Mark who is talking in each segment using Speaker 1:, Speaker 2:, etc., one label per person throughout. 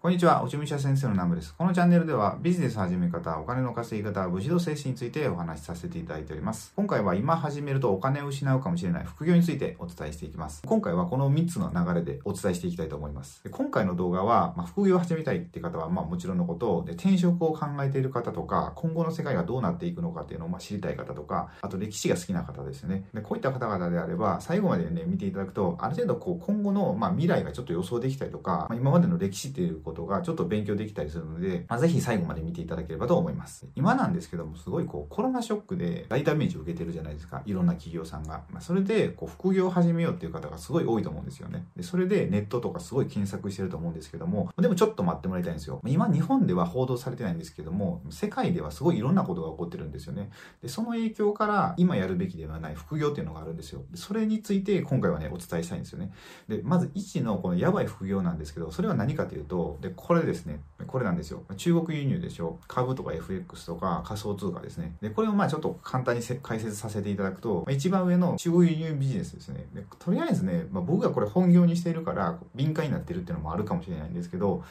Speaker 1: こんにちは、おちむしゃ先生のナムです。このチャンネルではビジネス始め方、お金の稼ぎ方、武士道精神についてお話しさせていただいております。今回は今始めるとお金を失うかもしれない副業についてお伝えしていきます。今回はこの3つの流れでお伝えしていきたいと思います。今回の動画は、まあ、副業を始めたいって方はまあもちろんのことで、転職を考えている方とか、今後の世界がどうなっていくのかっていうのをまあ知りたい方とか、あと歴史が好きな方ですね。でこういった方々であれば、最後までね、見ていただくと、ある程度こう今後のまあ未来がちょっと予想できたりとか、まあ、今までの歴史っていうことがちょっと勉強できたりするので、まあ、ぜひ最後まで見ていただければと思います。今なんですけども、すごいこうコロナショックで大ダメージを受けてるじゃないですか。いろんな企業さんが。まあ、それでこう副業を始めようっていう方がすごい多いと思うんですよね。で、それでネットとかすごい検索してると思うんですけども、でもちょっと待ってもらいたいんですよ。今日本では報道されてないんですけども、世界ではすごいいろんなことが起こってるんですよね。で、その影響から今やるべきではない副業っていうのがあるんですよ。でそれについて今回はね、お伝えしたいんですよね。で、まず1のこのやばい副業なんですけど、それは何かというと、で、これですね。これなんですよ。中国輸入でしょ。株とか FX とか仮想通貨ですね。で、これをまあちょっと簡単に解説させていただくと、一番上の中国輸入ビジネスですね。でとりあえずね、まあ、僕がこれ本業にしているから敏感になってるっていうのもあるかもしれないんですけど、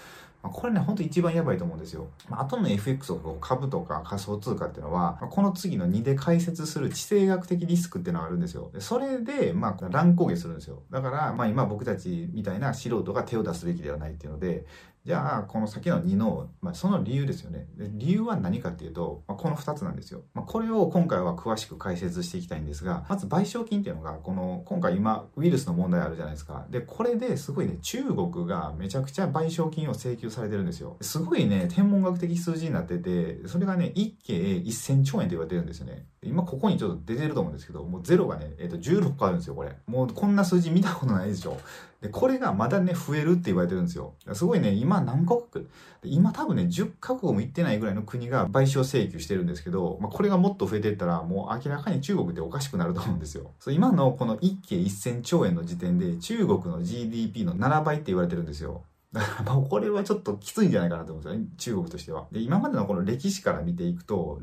Speaker 1: これね、ほんと一番やばいと思うんですよ。まあ、後の FX を株とか仮想通貨っていうのは、まあ、この次の2で解説する地政学的リスクっていうのがあるんですよ。でそれで、まあ、乱高下するんですよ。だから、まあ今僕たちみたいな素人が手を出すべきではないっていうので、じゃあ、この先の2の、まあ、その理由ですよね。で理由は何かっていうと、まあ、この2つなんですよ。まあ、これを今回は詳しく解説していきたいんですが、まず賠償金っていうのが、この、今回今、ウイルスの問題あるじゃないですか。で、これですごいね、中国がめちゃくちゃ賠償金を請求されてるんですよ。すごいね、天文学的数字になってて、それがね、1計1000兆円と言われてるんですよね。今ここにちょっと出てると思うんですけど、もうゼロがね、えっ、ー、と16個あるんですよ、これ。もうこんな数字見たことないでしょ。で、これがまだね、増えるって言われてるんですよ。すごいね、今何カ国？今多分ね、10カ国も行ってないぐらいの国が賠償請求してるんですけど、まあ、これがもっと増えてったら、もう明らかに中国っておかしくなると思うんですよ。そう今のこの1計1000兆円の時点で、中国の GDP の7倍って言われてるんですよ。まあこれはちょっときついんじゃないかなと思うんですよね、中国としては。で、今までのこの歴史から見ていくと、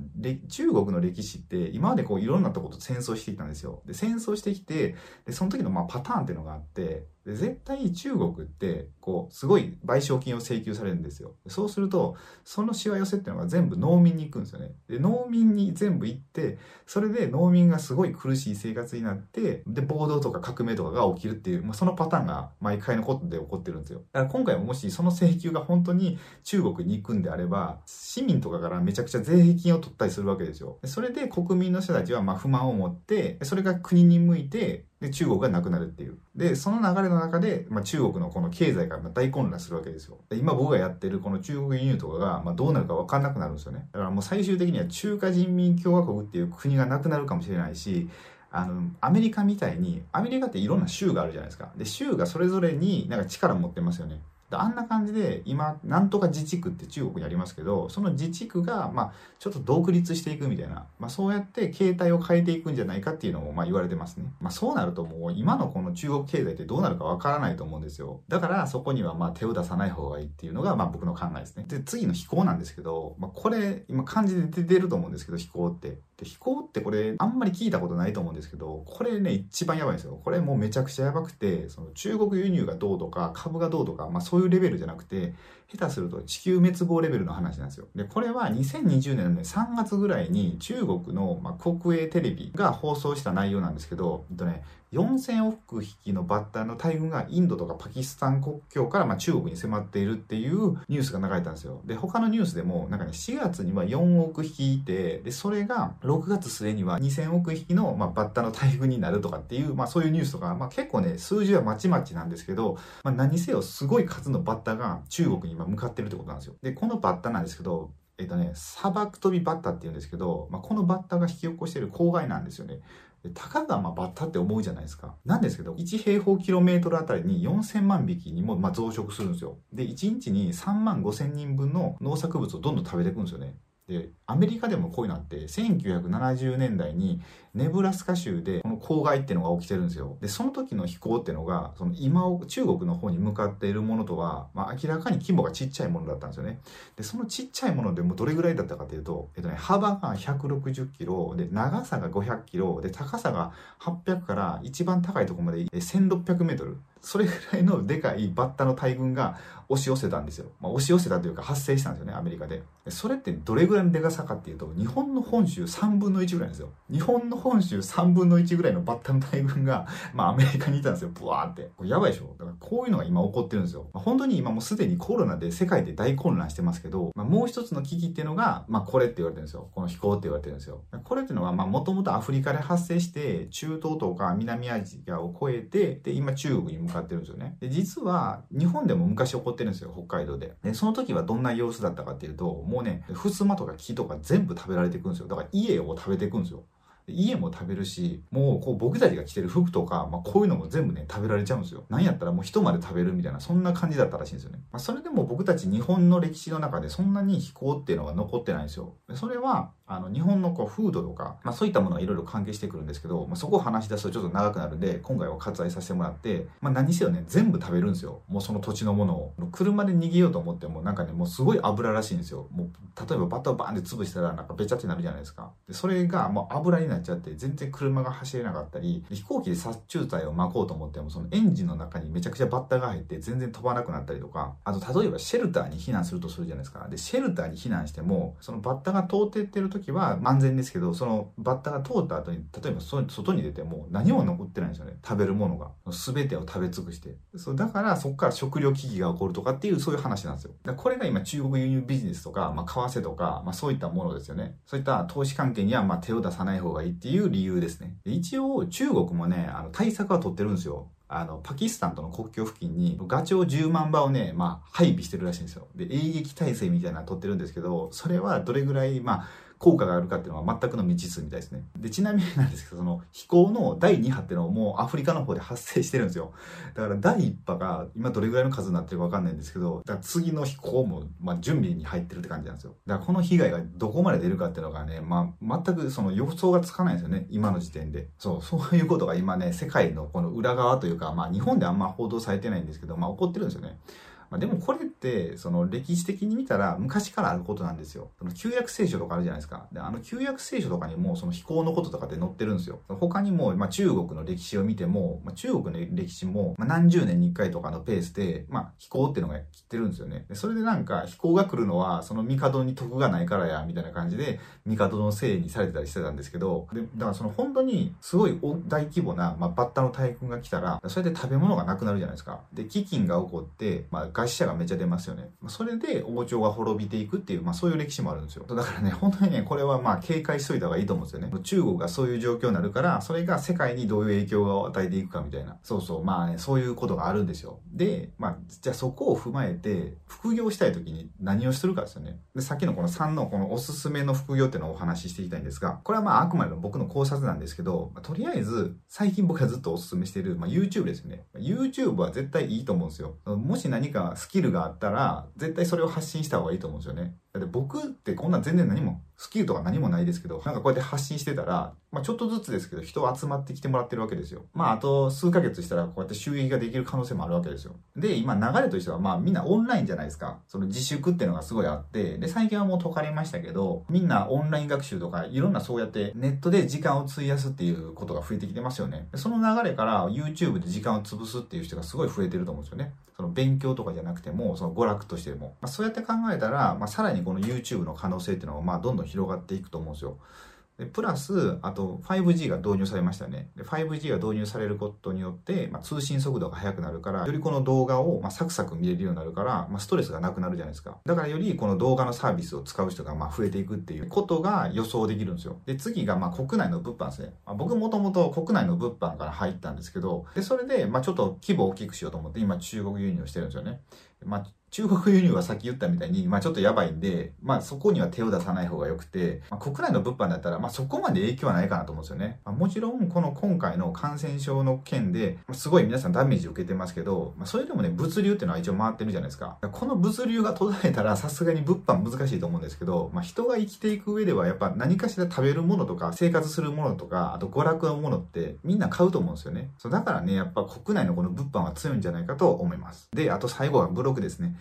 Speaker 1: 中国の歴史って今までこういろんなとこと戦争してきたんですよ。で、戦争してきて、で、その時のまあパターンっていうのがあって、で絶対中国ってこうすごい賠償金を請求されるんですよ。そうするとそのしわ寄せっていうのが全部農民に行くんですよね。で農民に全部行ってそれで農民がすごい苦しい生活になってで暴動とか革命とかが起きるっていう、まあ、そのパターンが毎回のことで起こってるんですよ。だから今回ももしその請求が本当に中国に行くんであれば市民とかからめちゃくちゃ税金を取ったりするわけですよ。それで国民の人たちはま不満を持ってそれが国に向いてで、中国がなくなるっていう。で、その流れの中で、まあ、中国のこの経済が大混乱するわけですよ。で今僕がやってるこの中国輸入とかが、まあ、どうなるか分かんなくなるんですよね。だからもう最終的には中華人民共和国っていう国がなくなるかもしれないし、あの、アメリカみたいに、アメリカっていろんな州があるじゃないですか。で、州がそれぞれになんか力持ってますよね。あんな感じで今なんとか自治区って中国にありますけどその自治区がまあちょっと独立していくみたいな、まあ、そうやって形態を変えていくんじゃないかっていうのもまあ言われてますね、まあ、そうなるともう今のこの中国経済ってどうなるかわからないと思うんですよ。だからそこにはまあ手を出さない方がいいっていうのがまあ僕の考えですね。で次の飛行なんですけど、まあ、これ今漢字で出てると思うんですけど飛行って。で飛行ってこれあんまり聞いたことないと思うんですけどこれね一番やばいんですよ。これもうめちゃくちゃやばくてその中国輸入がどうとか株がどうとか、まあ、そういうレベルじゃなくて下手すると地球滅亡レベルの話なんですよでこれは2020年の、ね、3月ぐらいに中国の、まあ、国営テレビが放送した内容なんですけど、えっとね、4000億匹のバッタの大群がインドとかパキスタン国境からまあ中国に迫っているっていうニュースが流れたんですよ。で、他のニュースでも、なんかね、4月には4億匹いて、で、それが6月末には2000億匹の、まあバッタの大群になるとかっていう、まあそういうニュースとか、まあ結構ね、数字はまちまちなんですけど、まあ何せよすごい数のバッタが中国に今向かってるってことなんですよ。で、このバッタなんですけど、えっとね、砂漠飛びバッタって言うんですけど、まあ、このバッタが引き起こしている公害なんですよね。たかがまバッタって思うじゃないですか。なんですけど、1平方キロメートルあたりに4000万匹にもま増殖するんですよ。で、1日に3万5000人分の農作物をどんどん食べていくんですよね。で、アメリカでもこういうのあって、1970年代にネブラスカ州でこの公害っていうのが起きてるんですよ。で、その時の飛行っていうのが、その今、中国の方に向かっているものとは、まあ明らかに規模がちっちゃいものだったんですよね。で、そのちっちゃいものでもどれぐらいだったかというと、えっとね、幅が160キロ、で、長さが500キロ、で、高さが800から一番高いところまで1600メートル。それぐらいのでかいバッタの大群が押し寄せたんですよ。まあ、押し寄せたというか発生したんですよね、アメリカで。それってどれぐらいのでかさかっていうと、日本の本州3分の1ぐらいですよ。日本の本州3分の1ぐらいのバッタの大群が、まあ、アメリカにいたんですよ、ブワーって。これやばいでしょだからこういうのが今起こってるんですよ。まあ、本当に今もうすでにコロナで世界で大混乱してますけど、まあ、もう一つの危機っていうのが、まあ、これって言われてるんですよ。この飛行って言われてるんですよ。これっていうのは、まあ、もともとアフリカで発生して、中東とか南アジアを越えて、で、今中国に向かってるんですよね。で実は日本でも昔起こってるんですよ、北海道で。で、その時はどんな様子だったかっていうと、もうね、襖とか木とか全部食べられていくんですよ。だから家を食べていくんですよ。家も食べるし、もうこう僕たちが着てる服とか、まあこういうのも全部ね、食べられちゃうんですよ。なんやったらもう人まで食べるみたいな、そんな感じだったらしいんですよね。まあそれでも僕たち日本の歴史の中でそんなに飛行っていうのが残ってないんですよ。それは、あの、日本のこう、風土とか、まあそういったものがいろいろ関係してくるんですけど、まあそこを話し出すとちょっと長くなるんで、今回は割愛させてもらって、まあ何せよね、全部食べるんですよ。もうその土地のものを。車で逃げようと思っても、なんかね、もうすごい油らしいんですよ。もう、例えばバタをバーンって潰したら、なんかべちゃってなるじゃないですか。で、それがもう油にななっちゃって、全然車が走れなかったり、飛行機で殺虫剤を巻こうと思っても、そのエンジンの中にめちゃくちゃバッタが入って全然飛ばなくなったりとか、あと例えばシェルターに避難するとするじゃないですか。で、シェルターに避難しても、そのバッタが通ってってる時は安全ですけど、そのバッタが通った後に、例えば外に出ても何も残ってないんですよね。食べるものが。全てを食べ尽くして。そうだからそこから食料危機が起こるとかっていうそういう話なんですよ。これが今中国輸入ビジネスとか、まあ、為替とか、まあ、そういったものですよね。そういった投資関係にはま手を出さない方がいっていう理由ですね。一応中国もね、あの対策は取ってるんですよ。あの、パキスタンとの国境付近にガチョウ10万羽をね、まあ、配備してるらしいんですよ。で、迎撃体制みたいなの取ってるんですけど、それはどれぐらい、まあ、効果があるかっていうのは全くの未知数みたいですね。で、ちなみになんですけど、その飛行の第2波っていうのはもうアフリカの方で発生してるんですよ。だから第1波が今どれぐらいの数になってるかわかんないんですけど、だから次の飛行も、まあ、準備に入ってるって感じなんですよ。だからこの被害がどこまで出るかっていうのがね、まあ、全くその予想がつかないんですよね。今の時点で。そう、そういうことが今ね、世界のこの裏側というか、まあ、日本であんま報道されてないんですけど、まあ、起こってるんですよね。まあ、でもこれって、その歴史的に見たら昔からあることなんですよ。その旧約聖書とかあるじゃないですか。で、あの旧約聖書とかにもその飛行のこととかって載ってるんですよ。他にも、まあ、中国の歴史を見ても、まあ、中国の歴史も、まあ、何十年に一回とかのペースで、まあ、飛行っていうのが来てるんですよね。でそれでなんか飛行が来るのは、その帝に徳がないからや、みたいな感じで、帝のせいにされてたりしてたんですけど、で、だからその本当にすごい大規模な、まあ、バッタの大群が来たら、それで食べ物がなくなるじゃないですか。で、飢饉が起こって、まあ、死者がめっちゃ出ますよね。それで王朝が滅びていくっていう、まあそういう歴史もあるんですよ。だからね、本当にね、これはまあ警戒しといた方がいいと思うんですよね。中国がそういう状況になるから、それが世界にどういう影響を与えていくかみたいな。そうそう、まあね、そういうことがあるんですよ。で、まあ、じゃあそこを踏まえて、副業したい時に何をするかですよね。で、さっきのこの3のこのおすすめの副業っていうのをお話ししていきたいんですが、これはまああくまでも僕の考察なんですけど、まあ、とりあえず、最近僕がずっとおすすめしている、まあ、YouTube ですよね。YouTube は絶対いいと思うんですよ。もし何かスキルがあったら、絶対それを発信した方がいいと思うんですよね。だって僕ってこんな全然何も、スキルとか何もないですけど、なんかこうやって発信してたら、まあちょっとずつですけど人集まってきてもらってるわけですよ。まああと数ヶ月したらこうやって収益ができる可能性もあるわけですよ。で、今流れとしてはまあみんなオンラインじゃないですか。その自粛っていうのがすごいあって、で、最近はもう解かれましたけど、みんなオンライン学習とかいろんなそうやってネットで時間を費やすっていうことが増えてきてますよね。その流れから YouTube で時間を潰すっていう人がすごい増えてると思うんですよね。その勉強とかじゃなくても、その娯楽としても。まあ、そうやって考えたら、まあ、さらにこの YouTube の可能性っていうのは、まあ、どんどん広がっていくと思うんですよ。でプラス、あと 5G が導入されましたね。5G が導入されることによって、まあ、通信速度が速くなるから、よりこの動画を、まあ、サクサク見れるようになるから、まあ、ストレスがなくなるじゃないですか。だからよりこの動画のサービスを使う人がま増えていくっていうことが予想できるんですよ。で、次がまあ国内の物販ですね。ま、僕もともと国内の物販から入ったんですけど、で、それでまあちょっと規模を大きくしようと思って今中国輸入をしてるんですよね。ま中国輸入はさっき言ったみたいに、まあちょっとやばいんで、まあそこには手を出さない方が良くて、まあ、国内の物販だったら、まあそこまで影響はないかなと思うんですよね。まあ、もちろん、この今回の感染症の件で、まあすごい皆さんダメージを受けてますけど、まあそれでもね、物流っていうのは一応回ってるじゃないですか。この物流が途絶えたらさすがに物販難しいと思うんですけど、まあ人が生きていく上ではやっぱ何かしら食べるものとか生活するものとか、あと娯楽のものってみんな買うと思うんですよね。そうだからね、やっぱ国内のこの物販は強いんじゃないかと思います。で、あと最後はブログですね。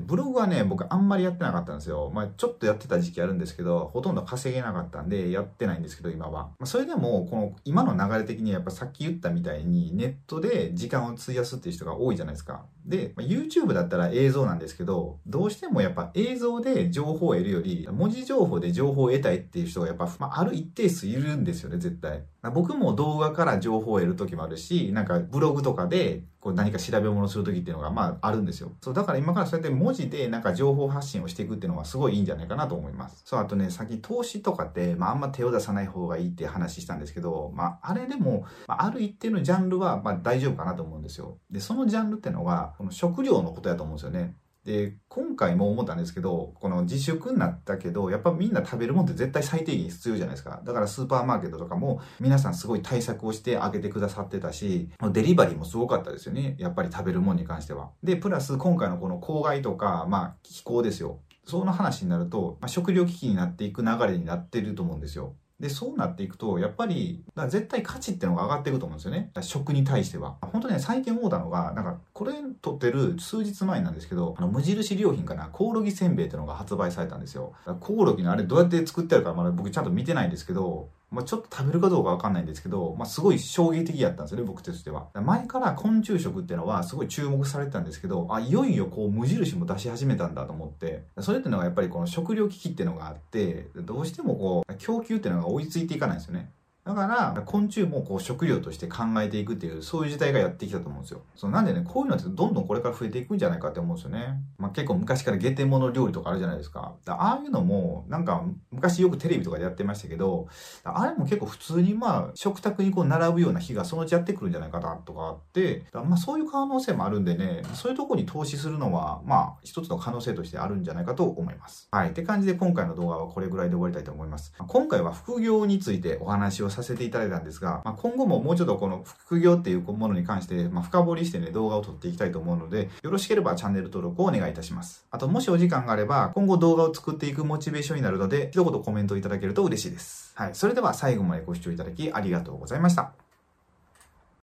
Speaker 1: ブログはね、僕あんまりやってなかったんですよ。まあ、ちょっとやってた時期あるんですけど、ほとんど稼げなかったんで、やってないんですけど、今は。まあ、それでも、この、今の流れ的にはやっぱさっき言ったみたいに、ネットで時間を費やすっていう人が多いじゃないですか。で、まあ、YouTube だったら映像なんですけど、どうしてもやっぱ映像で情報を得るより、文字情報で情報を得たいっていう人がやっぱ、まあ、ある一定数いるんですよね、絶対。僕も動画から情報を得る時もあるし、なんかブログとかでこう何か調べ物する時っていうのがまああるんですよ。そう、だから今からそうやって文字でなんか情報発信をしていくっていうのはすごいいいんじゃないかなと思います。そう、あとね、さっき投資とかって、まああんま手を出さない方がいいって話したんですけど、まああれでも、まあ、ある一定のジャンルはまあ大丈夫かなと思うんですよ。で、そのジャンルってのは、この食料のことやと思うんですよね。で、今回も思ったんですけど、この自粛になったけど、やっぱみんな食べるもんって絶対最低限必要じゃないですか。だからスーパーマーケットとかも皆さんすごい対策をしてあげてくださってたし、デリバリーもすごかったですよね。やっぱり食べるもんに関しては。で、プラス今回のこの公害とか、まあ気候ですよ。その話になると、まあ、食料危機になっていく流れになってると思うんですよ。で、そうなっていくと、やっぱり、だ絶対価値っていうのが上がっていくと思うんですよね。食に対しては。本当ね、最近思ったのが、なんか、これ撮ってる数日前なんですけど、あの、無印良品かな、コオロギせんべいっていうのが発売されたんですよ。コオロギのあれどうやって作ってるかまだ僕ちゃんと見てないんですけど、まあ、ちょっと食べるかどうかわかんないんですけど、まあ、すごい衝撃的やったんですよね、僕としては。前から昆虫食っていうのはすごい注目されてたんですけど、あ、いよいよこう無印も出し始めたんだと思って、それっていうのはやっぱりこの食料危機っていうのがあって、どうしてもこう、供給っていうのが追いついていかないんですよね。だから、昆虫もこう食料として考えていくっていう、そういう時代がやってきたと思うんですよ。そうなんでね、こういうのってどんどんこれから増えていくんじゃないかって思うんですよね。まあ結構昔から下天物料理とかあるじゃないですか。ああいうのも、なんか昔よくテレビとかでやってましたけど、あれも結構普通にまあ食卓にこう並ぶような日がそのうちやってくるんじゃないかなとかあって、まあそういう可能性もあるんでね、そういうとこに投資するのは、まあ一つの可能性としてあるんじゃないかと思います。はい。って感じで今回の動画はこれぐらいで終わりたいと思います。今回は副業についてお話をさせていただいたんですが、まあ、今後ももうちょっとこの副業っていうものに関して、まあ、深掘りしてね、動画を撮っていきたいと思うので、よろしければチャンネル登録をお願いいたします。あと、もしお時間があれば、今後動画を作っていくモチベーションになるので、一言コメントいただけると嬉しいです。はい。それでは最後までご視聴いただきありがとうございました。